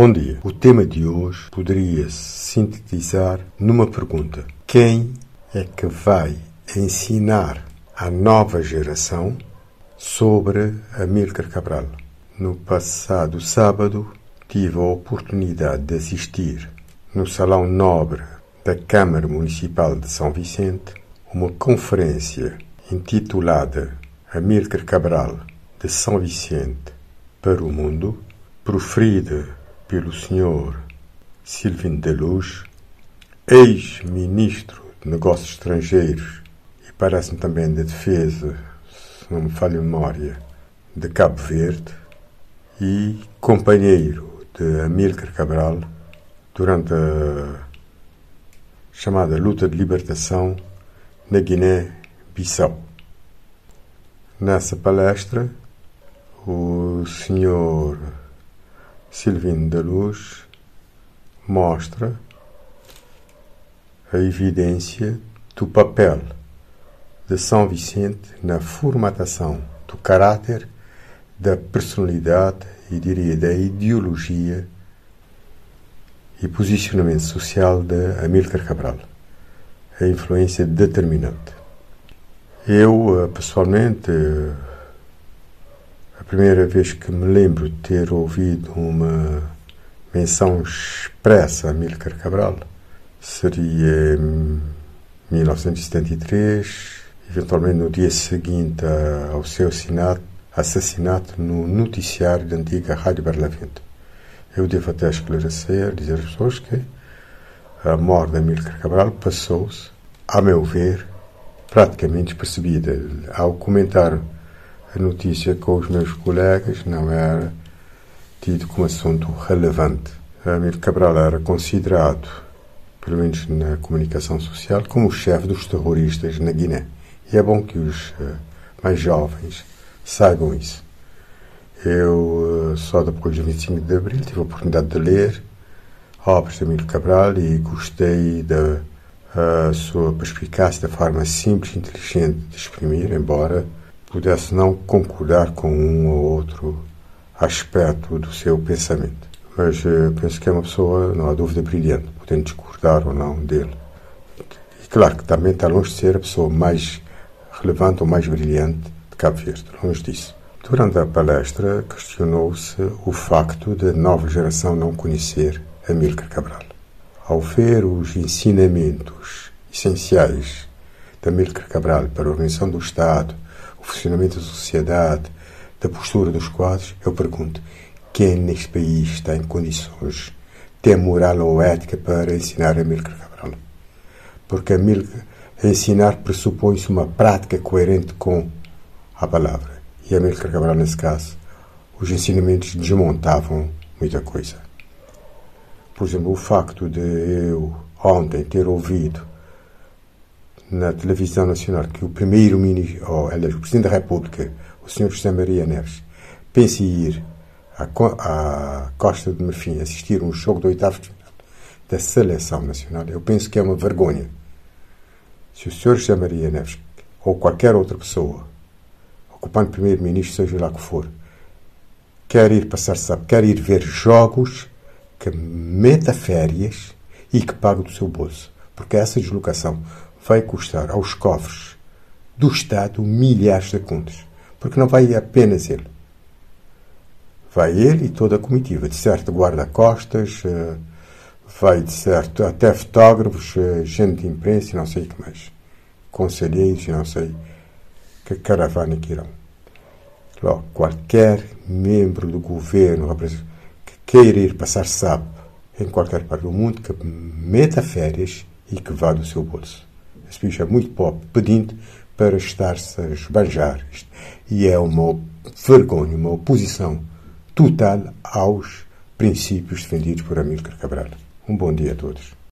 Bom dia. O tema de hoje poderia se sintetizar numa pergunta: Quem é que vai ensinar à nova geração sobre Amílcar Cabral? No passado sábado tive a oportunidade de assistir no Salão Nobre da Câmara Municipal de São Vicente uma conferência intitulada Amílcar Cabral de São Vicente para o Mundo, proferida pelo Sr. Silvino de Luz, ex-ministro de Negócios Estrangeiros e parece-me também de Defesa, se não me falha a memória, de Cabo Verde e companheiro de Amílcar Cabral durante a chamada luta de libertação na Guiné-Bissau. Nessa palestra, o Sr. Silvino da Luz mostra a evidência do papel de São Vicente na formatação do caráter, da personalidade e diria da ideologia e posicionamento social de Amílcar Cabral. A influência determinante. Eu, eh, pessoalmente, primeira vez que me lembro de ter ouvido uma menção expressa a Amílcar Cabral seria em 1973, eventualmente no dia seguinte ao seu assassinato, no noticiário da antiga Rádio Barlavento. Eu devo até esclarecer, dizer às pessoas que a morte de Amílcar Cabral passou-se, a meu ver, praticamente despercebida. Ao comentar a notícia com os meus colegas, não era tido como assunto relevante. Amílcar Cabral era considerado, pelo menos na comunicação social, como o chefe dos terroristas na Guiné. E é bom que os uh, mais jovens saibam isso. Eu, só depois do 25 de Abril, tive a oportunidade de ler obras de Amílcar Cabral e gostei da sua perspicácia, da forma simples e inteligente de exprimir, embora pudesse não concordar com um ou outro aspecto do seu pensamento. Mas uh, penso que é uma pessoa, não há dúvida, brilhante, podendo discordar ou não dele. E claro que também está longe de ser a pessoa mais relevante ou mais brilhante de Cabo Verde, longe disso. Durante a palestra, questionou-se o facto de a nova geração não conhecer Amílcar Cabral. Ao ver os ensinamentos essenciais de Amílcar Cabral para a organização do Estado, o funcionamento da sociedade, da postura dos quadros, eu pergunto: quem neste país está em condições, tem moral ou ética para ensinar Amílcar Cabral? Porque Amílcar, ensinar pressupõe-se uma prática coerente com a palavra. E Amílcar Cabral, nesse caso, os ensinamentos desmontavam muita coisa. Por exemplo, o facto de eu ontem ter ouvido na televisão nacional que o primeiro-ministro, ou aliás, o Presidente da República, o Sr. José Maria Neves, pensa em ir à, à Costa de Marfim assistir um jogo do oitavo de final da Seleção Nacional, eu penso que é uma vergonha. Se o Sr. José Maria Neves, ou qualquer outra pessoa, ocupando primeiro-ministro, seja lá que for, quer ir passar, sabe, quer ir ver jogos, que meta férias e que pague do seu bolso. Porque essa deslocação vai custar aos cofres do Estado milhares de contas. Porque não vai apenas ele. Vai ele e toda a comitiva. De certo, guarda-costas, eh, vai de certo até fotógrafos, eh, gente de imprensa e não sei o que mais. Conselheiros e não sei que caravana que irão. Logo, qualquer membro do governo que queira ir passar sábado em qualquer parte do mundo, que meta férias e que vá do seu bolso. Esse bicho é muito pobre, pedindo para estar-se a esbanjar. E é uma vergonha, uma oposição total aos princípios defendidos por Amílcar Cabral. Um bom dia a todos.